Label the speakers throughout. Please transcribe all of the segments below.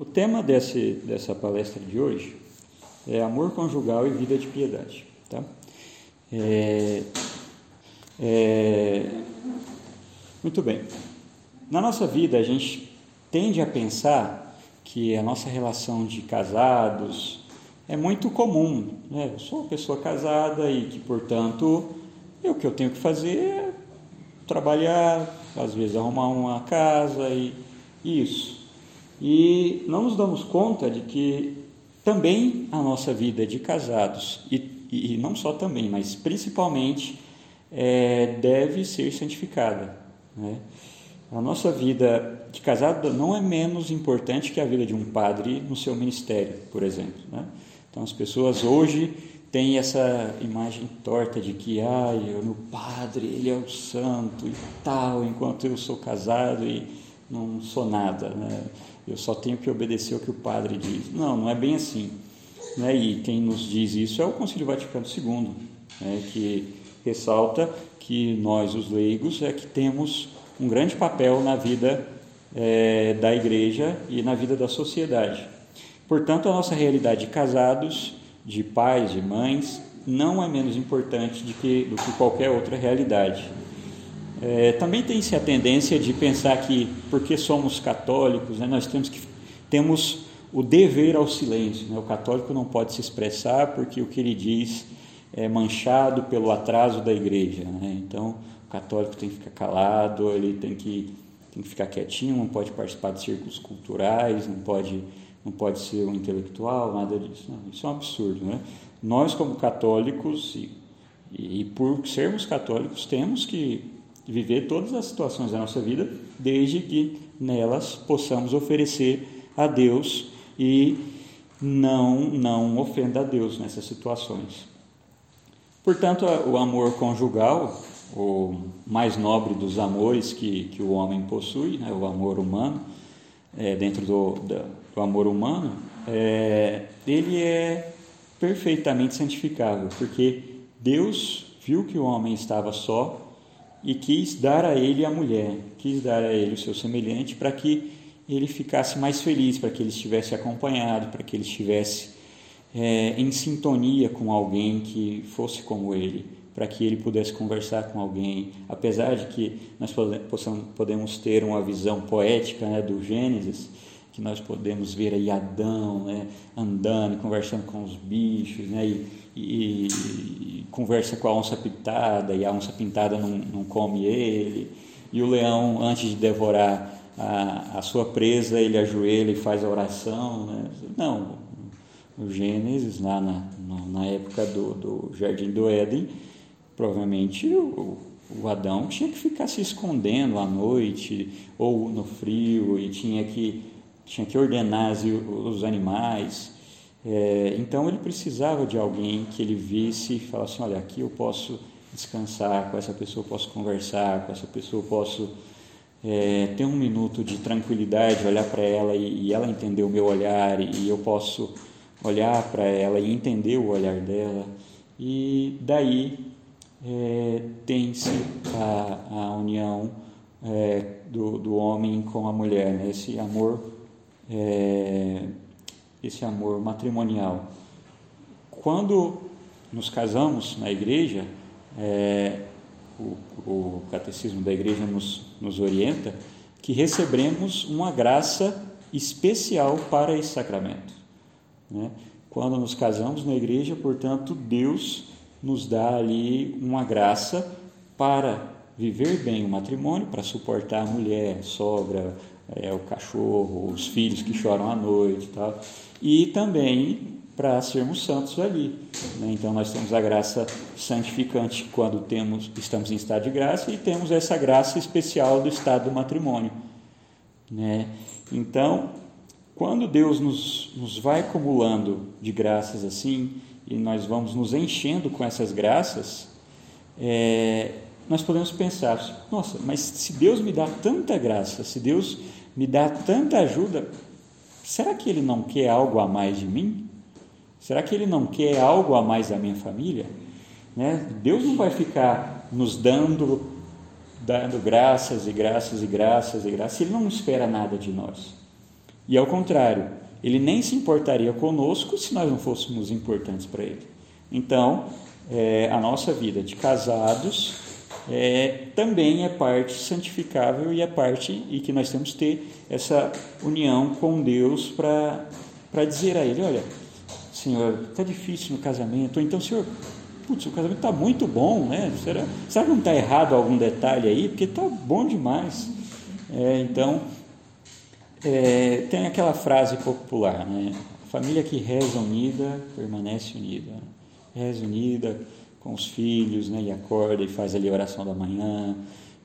Speaker 1: O tema desse, dessa palestra de hoje é amor conjugal e vida de piedade. Tá? É, é, muito bem. Na nossa vida, a gente tende a pensar que a nossa relação de casados é muito comum. Né? Eu sou uma pessoa casada e que, portanto, o que eu tenho que fazer é trabalhar, às vezes arrumar uma casa e isso. E não nos damos conta de que também a nossa vida de casados, e, e não só também, mas principalmente, é, deve ser santificada. Né? A nossa vida de casado não é menos importante que a vida de um padre no seu ministério, por exemplo. Né? Então as pessoas hoje têm essa imagem torta de que ah, o meu padre ele é o santo e tal, enquanto eu sou casado e não sou nada. Né? Eu só tenho que obedecer o que o padre diz. Não, não é bem assim. Né? E quem nos diz isso é o Concílio Vaticano II, né? que ressalta que nós, os leigos, é que temos um grande papel na vida é, da igreja e na vida da sociedade. Portanto, a nossa realidade de casados, de pais, de mães, não é menos importante que, do que qualquer outra realidade. É, também tem-se a tendência de pensar que, porque somos católicos, né, nós temos, que, temos o dever ao silêncio. Né? O católico não pode se expressar porque o que ele diz é manchado pelo atraso da igreja. Né? Então, o católico tem que ficar calado, ele tem que, tem que ficar quietinho, não pode participar de círculos culturais, não pode, não pode ser um intelectual, nada disso. Não, isso é um absurdo. Né? Nós, como católicos, e, e por sermos católicos, temos que viver todas as situações da nossa vida, desde que nelas possamos oferecer a Deus e não não ofenda a Deus nessas situações. Portanto, o amor conjugal, o mais nobre dos amores que, que o homem possui, né, o amor humano, é, dentro do, do amor humano, é, ele é perfeitamente santificável, porque Deus viu que o homem estava só e quis dar a ele a mulher, quis dar a ele o seu semelhante para que ele ficasse mais feliz, para que ele estivesse acompanhado, para que ele estivesse é, em sintonia com alguém que fosse como ele, para que ele pudesse conversar com alguém, apesar de que nós possamos, podemos ter uma visão poética né, do Gênesis, que nós podemos ver aí Adão né, andando, conversando com os bichos, né, e, e, e, conversa com a onça pintada, e a onça pintada não, não come ele, e o leão, antes de devorar a, a sua presa, ele ajoelha e faz a oração. Né? Não, o Gênesis, lá na, na época do, do Jardim do Éden, provavelmente o, o Adão tinha que ficar se escondendo à noite ou no frio e tinha que tinha que ordenar os animais. É, então ele precisava de alguém que ele visse e falasse: olha, aqui eu posso descansar, com essa pessoa eu posso conversar, com essa pessoa eu posso é, ter um minuto de tranquilidade, olhar para ela e, e, ela entender o meu olhar e, e eu posso olhar para ela e entender o olhar dela. E daí é, tem-se a, a união é, do, do homem com a mulher, né? esse amor é, esse amor matrimonial. Quando nos casamos na igreja, é, o, o, catecismo da igreja nos, nos orienta que recebemos uma graça especial para esse sacramento. Né? Quando nos casamos na igreja, portanto, Deus nos dá ali uma graça para viver bem o matrimônio, para suportar a mulher, a sogra, é, o cachorro, os filhos que choram à noite e tal, e também para sermos santos ali. Né? Então nós temos a graça santificante quando temos, estamos em estado de graça e temos essa graça especial do estado do matrimônio. Né? Então, quando Deus nos, nos vai acumulando de graças assim, e nós vamos nos enchendo com essas graças, é, nós podemos pensar: nossa, mas se Deus me dá tanta graça, se Deus me dá tanta ajuda, será que Ele não quer algo a mais de mim? Será que Ele não quer algo a mais da minha família? Né? Deus não vai ficar nos dando, dando graças e graças e graças e graças, Ele não espera nada de nós. E ao contrário, ele nem se importaria conosco se nós não fôssemos importantes para ele. Então, é, a nossa vida de casados é, também é parte santificável e é parte e que nós temos que ter essa união com Deus para dizer a Ele, olha, Senhor, está difícil no casamento, ou então, Senhor, putz, o casamento está muito bom, né? Será, será que não está errado algum detalhe aí? Porque está bom demais. É, então, é, tem aquela frase popular, né? Família que reza unida permanece unida. Reza unida com os filhos, né? E acorda e faz ali a oração da manhã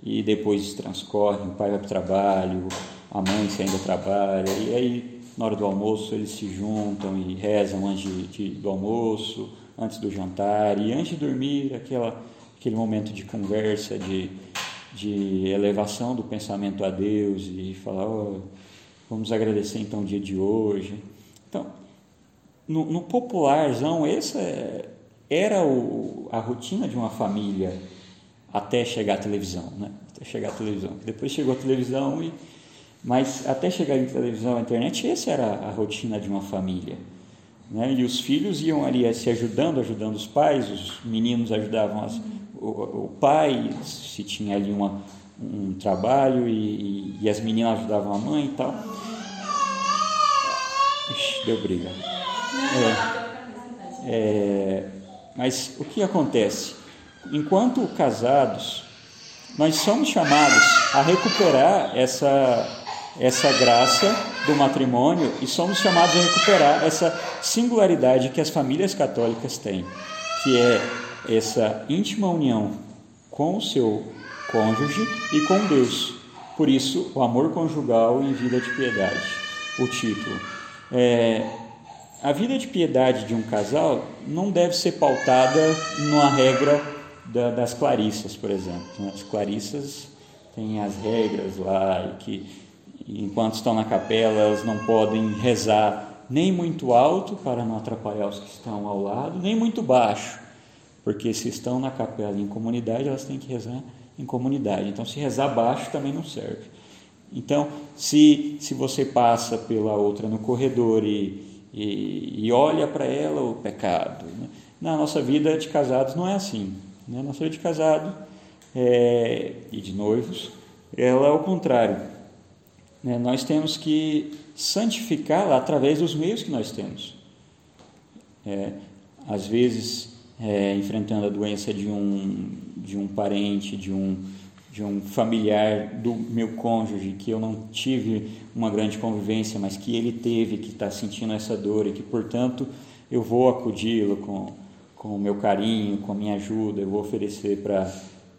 Speaker 1: e depois transcorre, o pai vai para o trabalho, a mãe se ainda trabalha, e aí na hora do almoço eles se juntam e rezam antes de, de, do almoço, antes do jantar e antes de dormir, aquela, aquele momento de conversa, de, de elevação do pensamento a Deus e falar, oh, Vamos agradecer então o dia de hoje. Então, no, no popularzão, essa era o, a rotina de uma família até chegar à televisão, né? Até chegar à televisão. Depois chegou a televisão e mas até chegar à televisão, à internet, essa era a rotina de uma família. Né? E os filhos iam ali se ajudando, ajudando os pais, os meninos ajudavam as, o, o, pai, se tinha ali uma, um trabalho, e, e, as meninas ajudavam a mãe e tal. Ixi, deu briga. É, é, mas o que acontece? Enquanto casados, nós somos chamados a recuperar essa, essa graça do matrimônio e somos chamados a recuperar essa singularidade que as famílias católicas têm, que é essa íntima união com o seu cônjuge e com Deus. Por isso, o amor conjugal em vida de piedade, o título. É, a vida de piedade de um casal não deve ser pautada numa regra da, das clarissas, por exemplo. Né? As clarissas têm as regras lá que, enquanto estão na capela, elas não podem rezar nem muito alto para não atrapalhar os que estão ao lado, nem muito baixo, porque se estão na capela em comunidade, elas têm que rezar em comunidade. Então, se rezar baixo também não serve. Então, se, se você passa pela outra no corredor e, e, e olha para ela o pecado, né? na nossa vida de casados não é assim. Né? Na nossa vida de casado é, e de noivos, ela é o contrário. Né? Nós temos que santificá-la através dos meios que nós temos. É, às vezes, é, enfrentando a doença de um, de um parente, de um, de um familiar do meu cônjuge, que eu não tive uma grande convivência, mas que ele teve, que está sentindo essa dor e que, portanto, eu vou acudi-lo com, com o meu carinho, com a minha ajuda, eu vou oferecer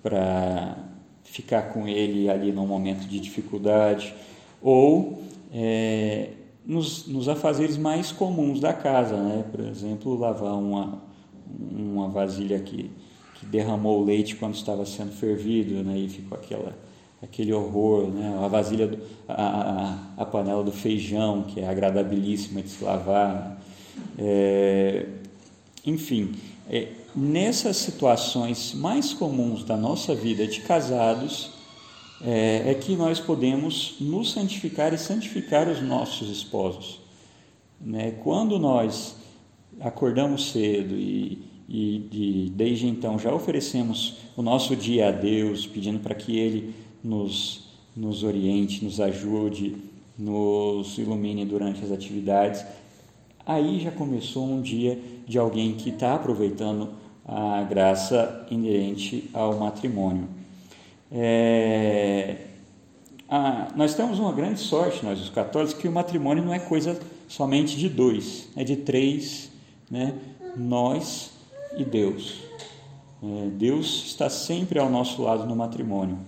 Speaker 1: para ficar com ele ali num momento de dificuldade. Ou é, nos, nos afazeres mais comuns da casa, né? por exemplo, lavar uma, uma vasilha que, que derramou o leite quando estava sendo fervido, né? e ficou aquela, aquele horror, né? a vasilha, do, a, a, panela do feijão, que é agradabilíssima de se lavar. Né? É, enfim, é, nessas situações mais comuns da nossa vida de casados, é, é, que nós podemos nos santificar e santificar os nossos esposos. Né? Quando nós acordamos cedo e, e, e desde então já oferecemos o nosso dia a Deus, pedindo para que Ele nos, nos oriente, nos ajude, nos ilumine durante as atividades, aí já começou um dia de alguém que está aproveitando a graça inerente ao matrimônio. É, a, nós temos uma grande sorte, nós os católicos, que o matrimônio não é coisa somente de dois, é de três, né? nós e Deus. É, Deus está sempre ao nosso lado no matrimônio.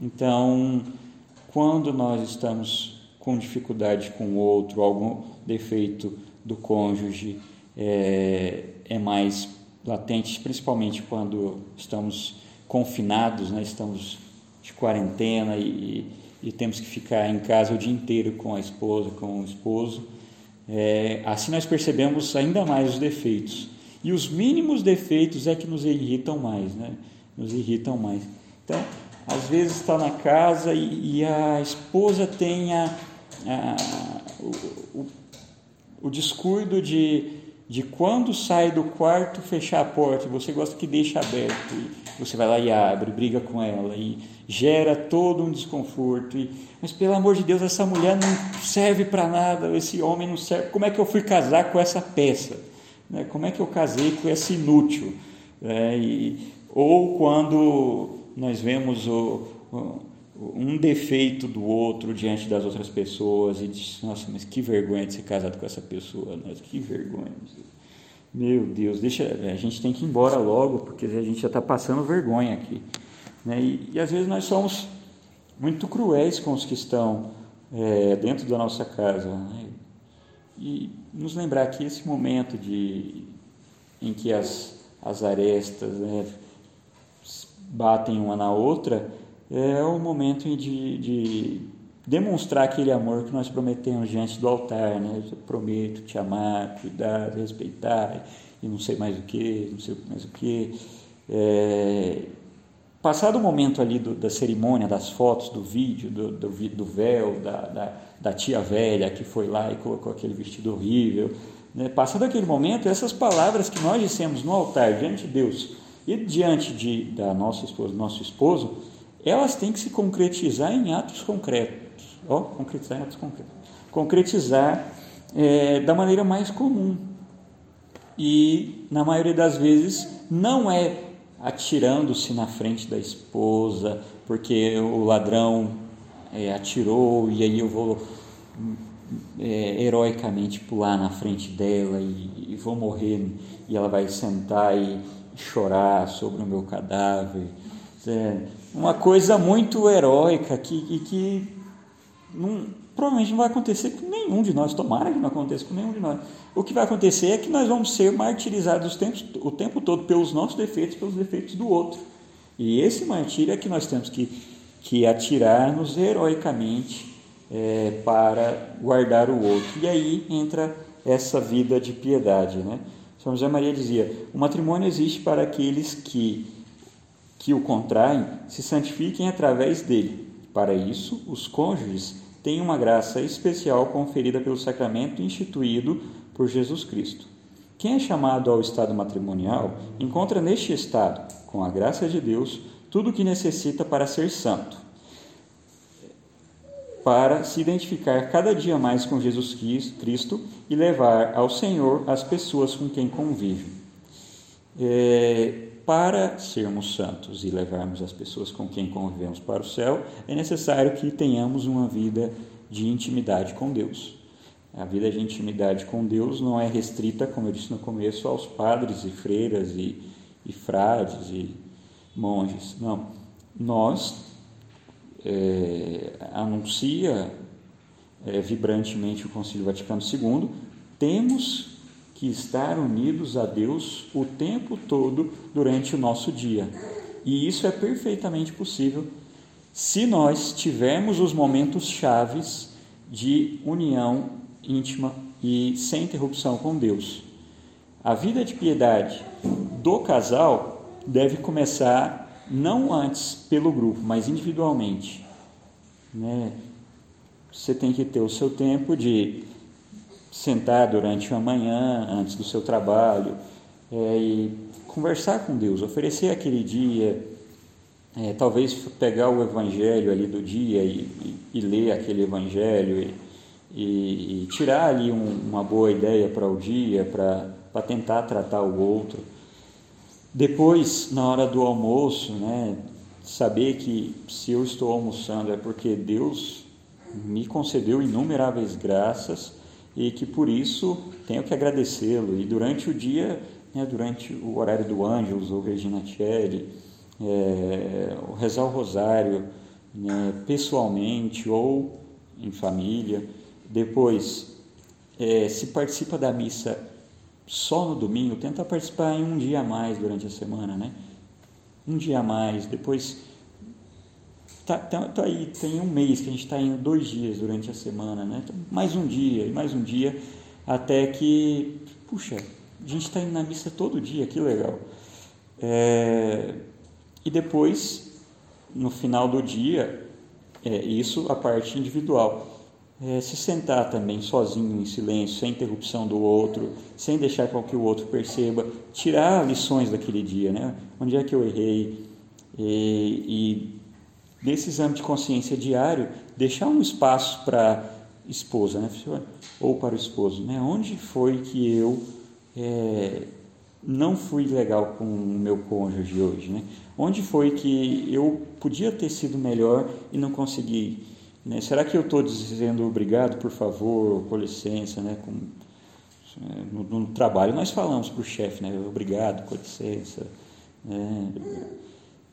Speaker 1: Então, quando nós estamos com dificuldade com o outro, algum defeito do cônjuge é, é mais latente, principalmente quando estamos confinados, né? estamos de quarentena e, e, temos que ficar em casa o dia inteiro com a esposa, com o esposo. É, assim nós percebemos ainda mais os defeitos. E os mínimos defeitos é que nos irritam mais, né? Nos irritam mais. Então, às vezes está na casa e, e, a esposa tem a, a, o, o, o descuido de, de quando sai do quarto fechar a porta, você gosta que deixe aberto, você vai lá e abre, briga com ela, e gera todo um desconforto. E, mas pelo amor de Deus, essa mulher não serve para nada, esse homem não serve. Como é que eu fui casar com essa peça? Né? Como é que eu casei com esse inútil? É, e, ou quando nós vemos o, o, um defeito do outro diante das outras pessoas e diz, nossa, mas que vergonha de ser casado com essa pessoa, nossa, que vergonha. Meu Deus, deixa, a gente tem que ir embora logo, porque a gente já está passando vergonha aqui. Né? E, e, às vezes nós somos muito cruéis com os que estão é, dentro da nossa casa. Né? E nos lembrar que esse momento de, em que as, as arestas né, batem uma na outra é o momento de, de demonstrar aquele amor que nós prometemos diante do altar. Né? Eu prometo te amar, cuidar, respeitar e não sei mais o que, não sei mais o que. É, Passado o momento ali do, da cerimônia, das fotos, do vídeo, do, do, do véu, da, da, da, tia velha que foi lá e colocou aquele vestido horrível, né? passado aquele momento, essas palavras que nós dissemos no altar diante de Deus e diante de, da nossa esposa, do nosso esposo, elas têm que se concretizar em atos concretos. Ó, concretizar em atos concretos. Concretizar é, da maneira mais comum. E, na maioria das vezes, não é atirando-se na frente da esposa, porque o ladrão é, atirou e aí eu vou é, heroicamente pular na frente dela e, e, vou morrer e ela vai sentar e chorar sobre o meu cadáver. É uma coisa muito heróica que, e que não, provavelmente não vai acontecer com nenhum de nós, tomara que não aconteça com nenhum de nós. O que vai acontecer é que nós vamos ser martirizados o tempo, todo pelos nossos defeitos, pelos defeitos do outro. E esse martírio é que nós temos que, que atirar-nos heroicamente é, para guardar o outro. E aí entra essa vida de piedade. Né? São José Maria dizia: o matrimônio existe para aqueles que, que o contraem se santifiquem através dele. Para isso, os cônjuges tem uma graça especial conferida pelo sacramento instituído por Jesus Cristo. Quem é chamado ao estado matrimonial encontra neste estado, com a graça de Deus, tudo o que necessita para ser santo, para se identificar cada dia mais com Jesus Cristo e levar ao Senhor as pessoas com quem convive. É, para sermos santos e levarmos as pessoas com quem convivemos para o céu, é necessário que tenhamos uma vida de intimidade com Deus. A vida de intimidade com Deus não é restrita, como eu disse no começo, aos padres e freiras e, e frades e monges. Não. Nós é, anuncia é, vibrantemente o Concílio Vaticano II, temos que estar unidos a Deus o tempo todo durante o nosso dia. E isso é perfeitamente possível se nós tivermos os momentos chaves de união íntima e sem interrupção com Deus. A vida de piedade do casal deve começar não antes pelo grupo, mas individualmente. Né? Você tem que ter o seu tempo de sentar durante a manhã, antes do seu trabalho, é, e conversar com Deus, oferecer aquele dia, é, talvez pegar o evangelho ali do dia e, e, e ler aquele evangelho e, e tirar ali um, uma boa ideia para o dia, para tentar tratar o outro. Depois, na hora do almoço, né, saber que se eu estou almoçando é porque Deus me concedeu inumeráveis graças e que por isso tenho que agradecê-lo. E durante o dia, né, durante o horário do Ângelus ou Regina Celli, é, rezar o rosário né, pessoalmente ou em família. Depois, é, se participa da missa só no domingo, tenta participar em um dia a mais durante a semana, né? Um dia a mais, depois Tá, tá, tá, aí, tem um mês que a gente está indo dois dias durante a semana, né? Então, mais um dia e mais um dia, até que, puxa, a gente está indo na missa todo dia, que legal. É, e depois, no final do dia, é, isso a parte individual. é, se sentar também sozinho, em silêncio, sem interrupção do outro, sem deixar com que o outro perceba, tirar lições daquele dia, né? Onde é que eu errei? E, e nesse exame de consciência diário, deixar um espaço para esposa, né? Ou para o esposo, né? Onde foi que eu é, não fui legal com o meu cônjuge hoje, né? Onde foi que eu podia ter sido melhor e não consegui? Né? Será que eu estou dizendo obrigado, por favor, com licença, né? Com, é, no, no, trabalho nós falamos para o chefe, né? Obrigado, com licença, né?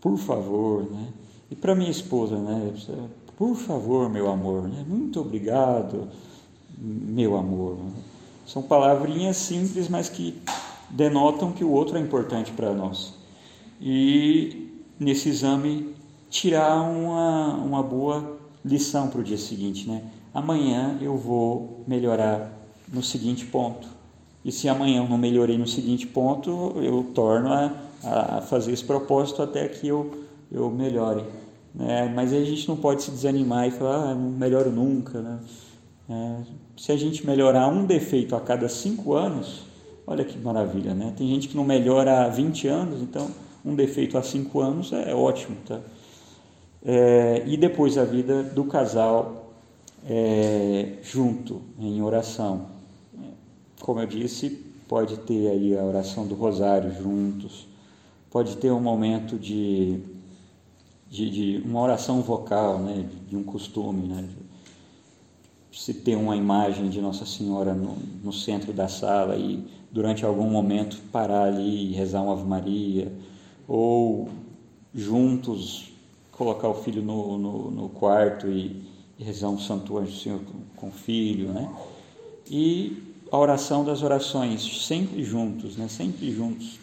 Speaker 1: por favor, né? E para minha esposa, né? Por favor, meu amor, né? Muito obrigado, meu amor. São palavrinhas simples, mas que denotam que o outro é importante para nós. E nesse exame tirar uma, uma boa lição para o dia seguinte, né? Amanhã eu vou melhorar no seguinte ponto. E se amanhã eu não melhorei no seguinte ponto, eu torno a, a fazer esse propósito até que eu, eu melhore. Né? Mas a gente não pode se desanimar e falar, ah, não melhoro nunca. Né? É, se a gente melhorar um defeito a cada cinco anos, olha que maravilha, né? Tem gente que não melhora há 20 anos, então um defeito há cinco anos é ótimo, tá? É, e depois a vida do casal é, junto, em oração. Como eu disse, pode ter aí a oração do rosário juntos, pode ter um momento de, de, de uma oração vocal, né, de um costume, né, se ter uma imagem de Nossa Senhora no, no, centro da sala e durante algum momento parar ali e rezar uma Ave Maria, ou juntos colocar o filho no, no, no quarto e, e, rezar um Santo Anjo Senhor com, com, o filho, né? E a oração das orações, sempre juntos, né? Sempre juntos.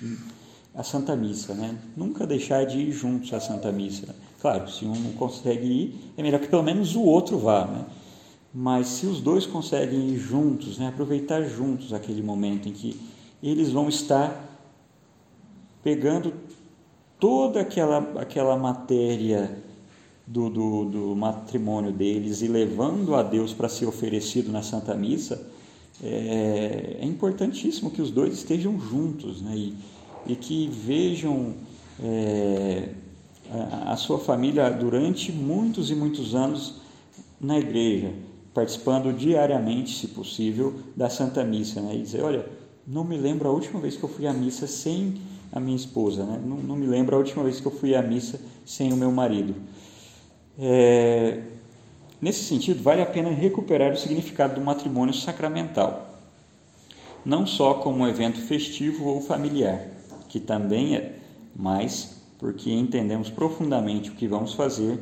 Speaker 1: A Santa Missa, né? Nunca deixar de ir juntos à Santa Missa. Claro, se um não consegue ir, é melhor que pelo menos o outro vá, né? Mas se os dois conseguem ir juntos, né? Aproveitar juntos aquele momento em que eles vão estar pegando toda aquela, aquela matéria do, do, do matrimônio deles e levando a Deus para ser oferecido na Santa Missa, é, é, importantíssimo que os dois estejam juntos né? e, e que vejam é, a, sua família durante muitos e muitos anos na igreja, participando diariamente, se possível, da Santa Missa. Né? E dizer: olha, não me lembro a última vez que eu fui à missa sem a minha esposa. Né? Não, não, me lembro a última vez que eu fui à missa sem o meu marido. É, nesse sentido, vale a pena recuperar o significado do matrimônio sacramental, não só como um evento festivo ou familiar, que também é, mas porque entendemos profundamente o que vamos fazer,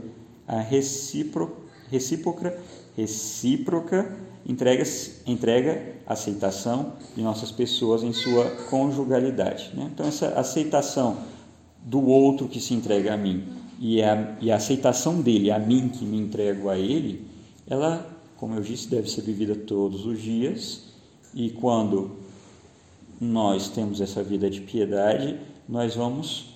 Speaker 1: a recíproca, recíproca, recíproca entrega, entrega aceitação de nossas pessoas em sua conjugalidade. Né? Então, essa aceitação do outro que se entrega a mim e a, e a aceitação dele a mim que me entrego a ele, ela, como eu disse, deve ser vivida todos os dias e quando nós temos essa vida de piedade, nós vamos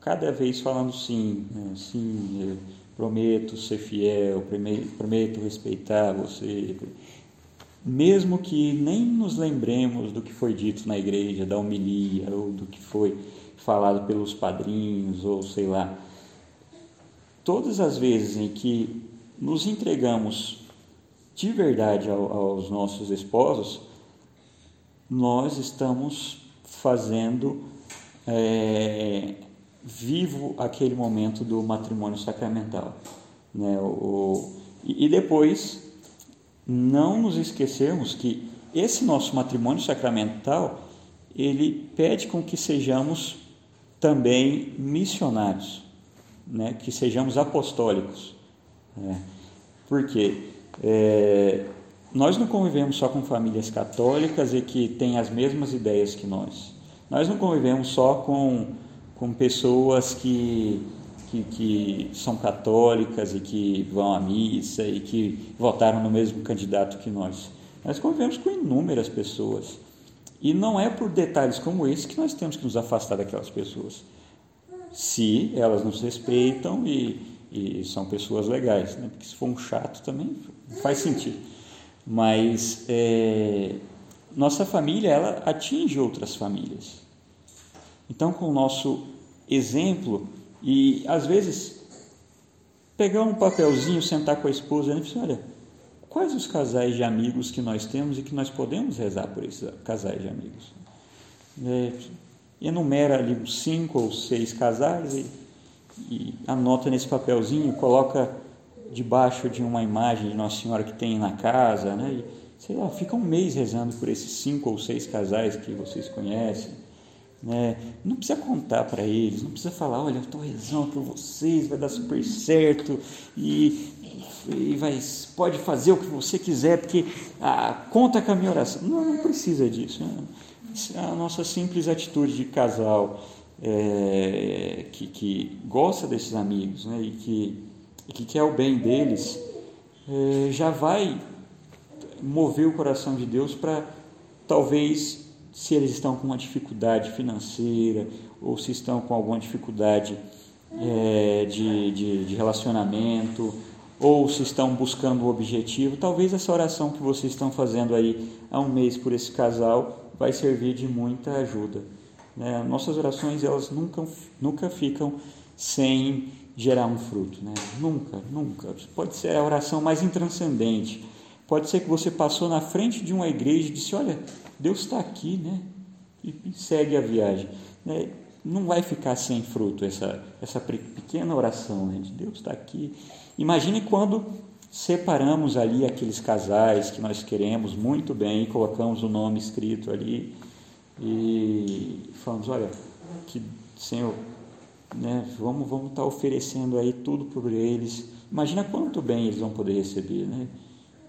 Speaker 1: cada vez falando sim, né? sim, prometo ser fiel, prometo respeitar você, mesmo que nem nos lembremos do que foi dito na igreja, da homilia, ou do que foi falado pelos padrinhos, ou sei lá. Todas as vezes em que nos entregamos de verdade aos nossos esposos, nós estamos fazendo é, vivo aquele momento do matrimônio sacramental. Né? O, e, depois, não nos esquecermos que esse nosso matrimônio sacramental, ele pede com que sejamos também missionários, né? que sejamos apostólicos. Né? Porque é, nós não convivemos só com famílias católicas e que têm as mesmas ideias que nós. Nós não convivemos só com com pessoas que, que, que, são católicas e que vão à missa e que votaram no mesmo candidato que nós. Nós convivemos com inúmeras pessoas. E não é por detalhes como esse que nós temos que nos afastar daquelas pessoas. Se elas nos respeitam e, e são pessoas legais, né? porque se for um chato também faz sentido. Mas é, nossa família ela atinge outras famílias. Então, com o nosso exemplo e às vezes pegar um papelzinho, sentar com a esposa e dizer, olha, quais os casais de amigos que nós temos e que nós podemos rezar por esses casais de amigos? É, enumera ali cinco ou seis casais e, e anota nesse papelzinho, coloca debaixo de uma imagem de Nossa Senhora que tem na casa, né? E, sei lá, fica um mês rezando por esses cinco ou seis casais que vocês conhecem. Né? Não precisa contar para eles, não precisa falar, olha, eu estou rezando por vocês, vai dar super certo e, e vai, pode fazer o que você quiser, porque ah, conta com a minha oração. Não, não precisa disso. Né? A nossa simples atitude de casal é, que, que gosta desses amigos né? e, que, e que quer o bem deles, é, já vai mover o coração de Deus para talvez se eles estão com uma dificuldade financeira ou se estão com alguma dificuldade é, de, de, de, relacionamento ou se estão buscando o objetivo, talvez essa oração que vocês estão fazendo aí há um mês por esse casal vai servir de muita ajuda. Né? Nossas orações elas nunca, nunca ficam sem gerar um fruto, né? nunca, nunca. Pode ser a oração mais intranscendente, Pode ser que você passou na frente de uma igreja e disse: Olha, Deus está aqui, né? E, segue a viagem. Né? Não vai ficar sem fruto essa, essa pequena oração né? de Deus está aqui. Imagine quando separamos ali aqueles casais que nós queremos muito bem, colocamos o nome escrito ali e falamos: Olha, que Senhor, né, vamos vamos estar tá oferecendo aí tudo por eles. Imagina quanto bem eles vão poder receber, né?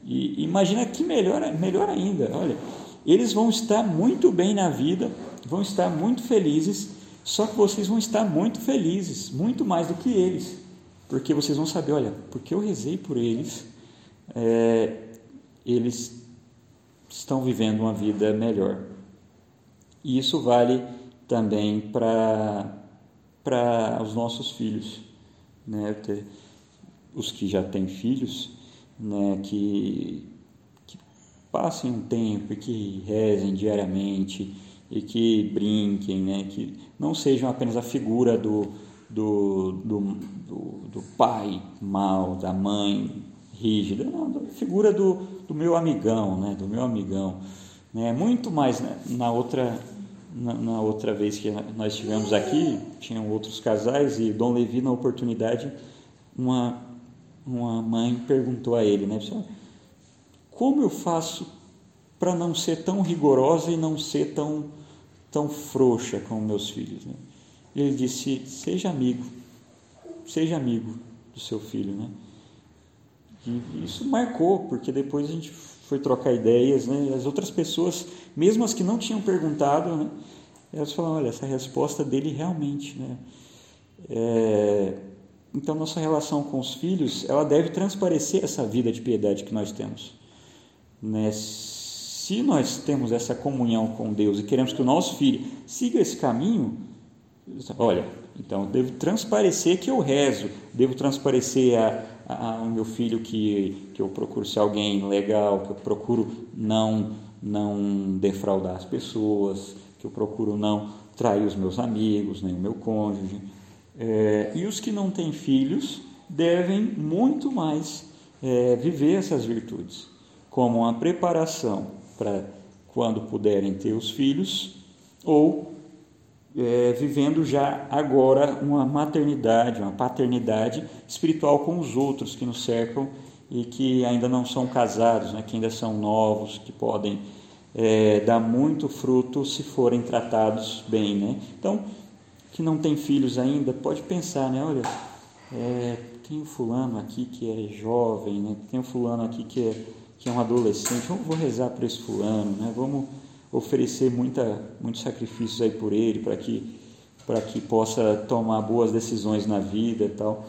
Speaker 1: E imagina que melhor, melhor ainda, olha, eles vão estar muito bem na vida, vão estar muito felizes, só que vocês vão estar muito felizes, muito mais do que eles, porque vocês vão saber, olha, porque eu rezei por eles, é, eles estão vivendo uma vida melhor. E isso vale também para para os nossos filhos, né? Os que já têm filhos, né, que, que passem um tempo e que rezem diariamente e que brinquem, né, que não sejam apenas a figura do, do, do, do, do pai mal, da mãe rígida, não, a figura do, do meu amigão, né, do meu amigão. Né, muito mais né, na outra na, na, outra vez que nós estivemos aqui, tinham outros casais e Dom Levi, na oportunidade, uma uma mãe perguntou a ele, né? Como eu faço para não ser tão rigorosa e não ser tão, tão frouxa com meus filhos? Né? Ele disse: seja amigo, seja amigo do seu filho, né? E isso marcou, porque depois a gente foi trocar ideias, né? E as outras pessoas, mesmo as que não tinham perguntado, né? Elas falaram: olha, essa resposta dele realmente, né? É, então, nossa relação com os filhos, ela deve transparecer essa vida de piedade que nós temos. Né? Se nós temos essa comunhão com Deus e queremos que o nosso filho siga esse caminho, olha, então devo transparecer que eu rezo, devo transparecer a, a, ao meu filho que, que eu procuro ser alguém legal, que eu procuro não, não defraudar as pessoas, que eu procuro não trair os meus amigos, nem o meu cônjuge. É, e os que não têm filhos devem muito mais é, viver essas virtudes, como uma preparação para quando puderem ter os filhos, ou é, vivendo já agora uma maternidade, uma paternidade espiritual com os outros que nos cercam e que ainda não são casados, né, que ainda são novos, que podem é, dar muito fruto se forem tratados bem. Né? Então, que não tem filhos ainda, pode pensar, né? Olha, é, tem um fulano aqui que é jovem, né? Tem um fulano aqui que é, que é um adolescente, vamos, vou rezar para esse fulano, né? Vamos oferecer muita, muitos sacrifícios aí por ele, para que, que possa tomar boas decisões na vida e tal.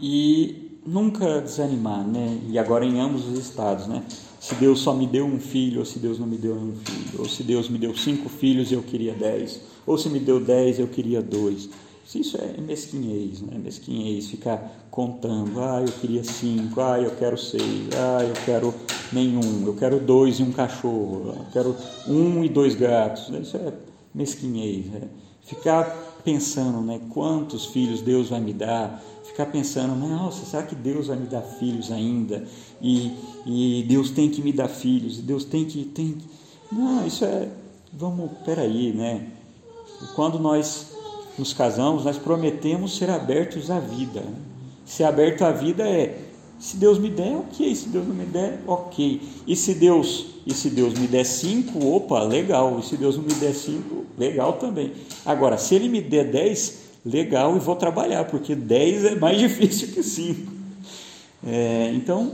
Speaker 1: E nunca desanimar, né? E agora em ambos os estados, né? Se Deus só me deu um filho, ou se Deus não me deu um filho, ou se Deus me deu cinco filhos e eu queria dez ou se me deu dez, eu queria dois. Isso é mesquinhez, né? Mesquinhez, ficar contando, ah, eu queria cinco, ah, eu quero seis, ah, eu quero nenhum, eu quero dois e um cachorro, eu quero um e dois gatos. Isso é mesquinhez, né? Ficar pensando, né, quantos filhos Deus vai me dar, ficar pensando, nossa, será que Deus vai me dar filhos ainda? E, e Deus tem que me dar filhos, Deus tem que, tem Não, isso é, vamos, peraí, né? Quando nós nos casamos, nós prometemos ser abertos à vida. Ser aberto à vida é se Deus me der, ok. Se Deus não me der, ok. E se Deus, e se Deus me der cinco, opa, legal. E se Deus não me der cinco, legal também. Agora, se Ele me der dez, legal e vou trabalhar, porque dez é mais difícil que cinco. É, então,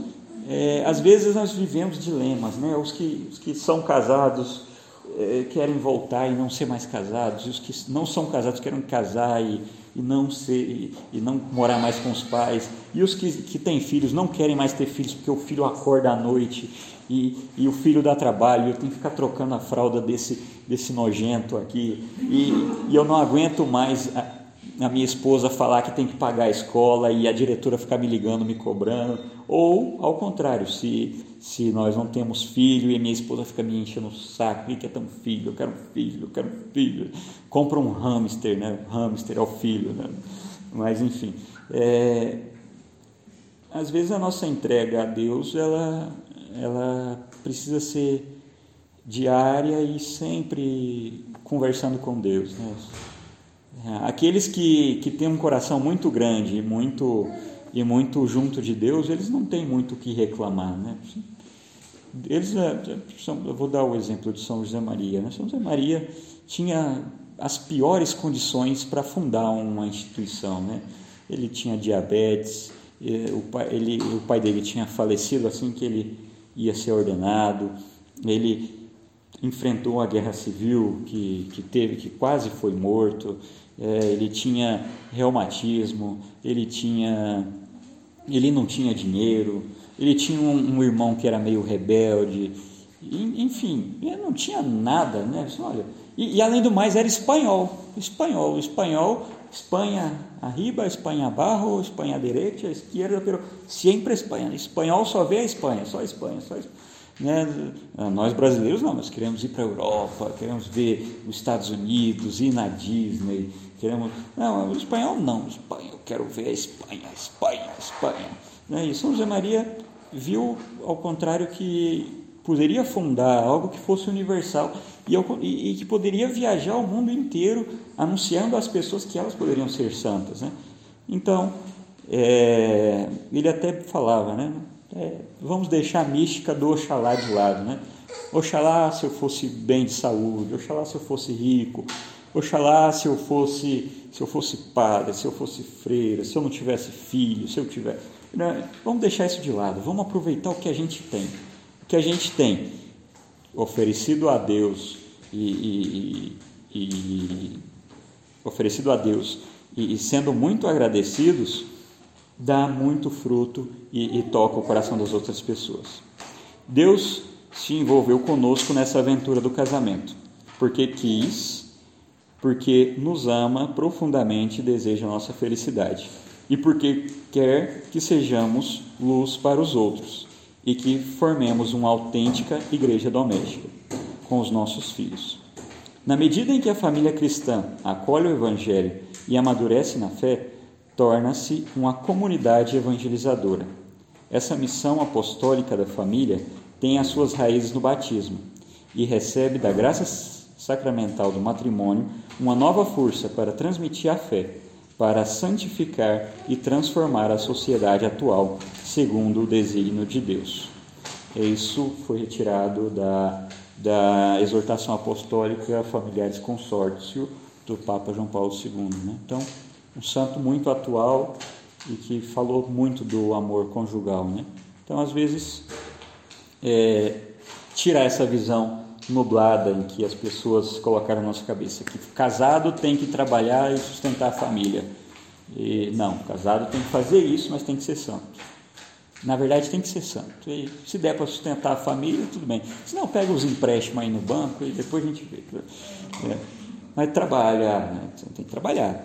Speaker 1: é, às vezes nós vivemos dilemas, né? Os que, os que são casados é, querem voltar e não ser mais casados, e os que não são casados querem casar e e não ser e não morar mais com os pais. E os que, que têm filhos não querem mais ter filhos porque o filho acorda à noite e, e o filho dá trabalho. Eu tenho que ficar trocando a fralda desse, desse nojento aqui e, e eu não aguento mais a, a minha esposa falar que tem que pagar a escola e a diretora ficar me ligando, me cobrando. Ou ao contrário, se se nós não temos filho e minha esposa fica me enchendo o saco, e quer ter um filho, eu quero um filho, eu quero um filho, compra um hamster, né? Hamster é o filho, né? Mas enfim, é... às vezes a nossa entrega a Deus ela, ela precisa ser diária e sempre conversando com Deus, né? Aqueles que, que têm um coração muito grande, muito e muito junto de Deus, eles não têm muito o que reclamar, né? Eles, é, eu vou dar o exemplo de São José Maria. Né? São José Maria tinha as piores condições para fundar uma instituição, né? Ele tinha diabetes, o pai, ele, o pai dele tinha falecido assim que ele ia ser ordenado, ele enfrentou a guerra civil que, que teve, que quase foi morto, é, ele tinha reumatismo, ele tinha ele não tinha dinheiro, ele tinha um, um irmão que era meio rebelde, enfim, ele não tinha nada, né? Olha, e, e, além do mais era espanhol, espanhol, espanhol, Espanha arriba, Espanha abaixo, Espanha direita, esquerda, pero sempre Espanha. Espanhol só vê a Espanha, só a Espanha, só a Espanha. Né? Nós brasileiros não, nós queremos ir para a Europa, queremos ver os Estados Unidos, ir na Disney, queremos. Não, o espanhol não, Espanha, eu quero ver a Espanha, Espanha, Espanha. Né? E São José Maria viu, ao contrário, que poderia fundar algo que fosse universal e, e, e que poderia viajar o mundo inteiro anunciando às pessoas que elas poderiam ser santas. Né? Então, é, ele até falava, né? É, vamos deixar a mística do Oxalá de lado, né? Oxalá se eu fosse bem de saúde, Oxalá se eu fosse rico, Oxalá se eu fosse, se eu fosse padre, se eu fosse freira, se eu não tivesse filho, se eu tiver. Né? Vamos deixar isso de lado, vamos aproveitar o que a gente tem. O que a gente tem oferecido a Deus e, e, e oferecido a Deus e, e, sendo muito agradecidos, dá muito fruto e, e toca o coração das outras pessoas. Deus se envolveu conosco nessa aventura do casamento, porque quis, porque nos ama profundamente e deseja a nossa felicidade e porque quer que sejamos luz para os outros e que formemos uma autêntica igreja doméstica com os nossos filhos. Na medida em que a família cristã acolhe o Evangelho e amadurece na fé, torna-se uma comunidade evangelizadora. Essa missão apostólica da família tem as suas raízes no batismo e recebe da graça sacramental do matrimônio uma nova força para transmitir a fé para santificar e transformar a sociedade atual segundo o desígnio de Deus. Isso foi retirado da, da exortação apostólica Familiares Consórcio do Papa João Paulo II. Né? Então, um santo muito atual e que falou muito do amor conjugal. Né? Então, às vezes, é, tirar essa visão nublada em que as pessoas colocaram na nossa cabeça que casado tem que trabalhar e sustentar a família. E, não, casado tem que fazer isso, mas tem que ser santo. Na verdade, tem que ser santo. E se der para sustentar a família, tudo bem. Se não, pega os empréstimos aí no banco e depois a gente vê. É. Mas trabalhar, né? tem que trabalhar.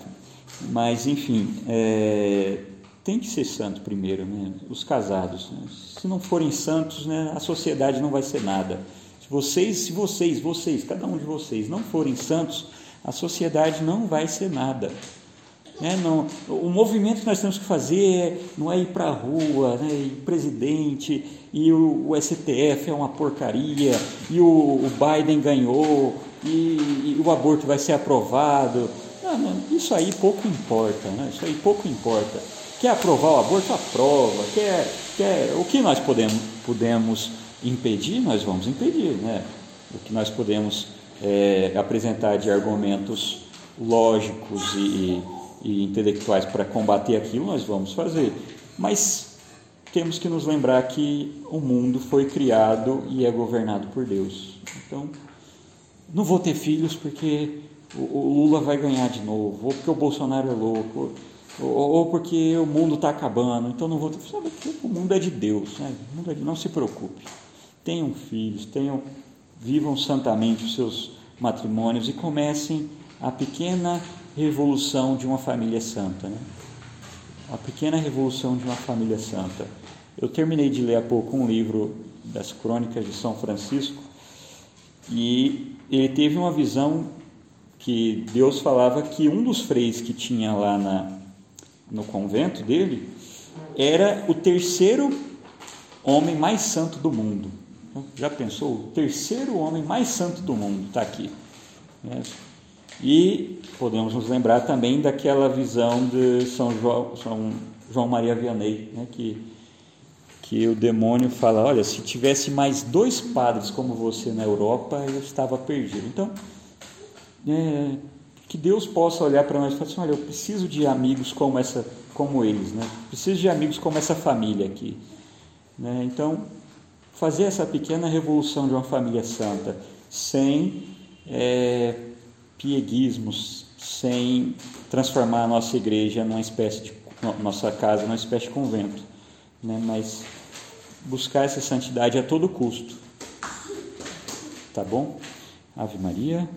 Speaker 1: Mas, enfim, é, tem que ser santo primeiro, né? os casados. Né? Se não forem santos, né, a sociedade não vai ser nada. Se vocês, se vocês, vocês, cada um de vocês não forem santos, a sociedade não vai ser nada. Né? Não, o movimento que nós temos que fazer não é ir para a rua, né? presidente, e o, o, STF é uma porcaria, e o, o Biden ganhou, e, e, o aborto vai ser aprovado. Isso aí pouco importa, né? isso aí pouco importa. Quer aprovar o aborto? Aprova. Quer, quer, o que nós podemos, podemos impedir, nós vamos impedir. Né? O que nós podemos é, apresentar de argumentos lógicos e, e intelectuais para combater aquilo, nós vamos fazer. Mas temos que nos lembrar que o mundo foi criado e é governado por Deus. Então, não vou ter filhos porque o Lula vai ganhar de novo, ou porque o Bolsonaro é louco, ou porque o mundo está acabando, então não vou filhos. O mundo é de Deus, né? o mundo é de... não se preocupe. Tenham filhos, tenham, vivam santamente os seus matrimônios e comecem a pequena revolução de uma família santa. Né? A pequena revolução de uma família santa. Eu terminei de ler há pouco um livro das Crônicas de São Francisco e ele teve uma visão que Deus falava que um dos freis que tinha lá na, no convento dele era o terceiro homem mais santo do mundo. Já pensou? O terceiro homem mais santo do mundo está aqui. Né? E podemos nos lembrar também daquela visão de São João, São João Maria Vianney, né? que, que o demônio fala: Olha, se tivesse mais dois padres como você na Europa, eu estava perdido. Então, é, que Deus possa olhar para nós e falar assim: Olha, eu preciso de amigos como, essa, como eles, né? preciso de amigos como essa família aqui. Né? Então, fazer essa pequena revolução de uma família santa, sem. É, pieguismos, sem transformar a nossa igreja numa espécie de nossa casa numa espécie de convento, né? Mas buscar essa santidade a todo custo. Tá bom? Ave Maria.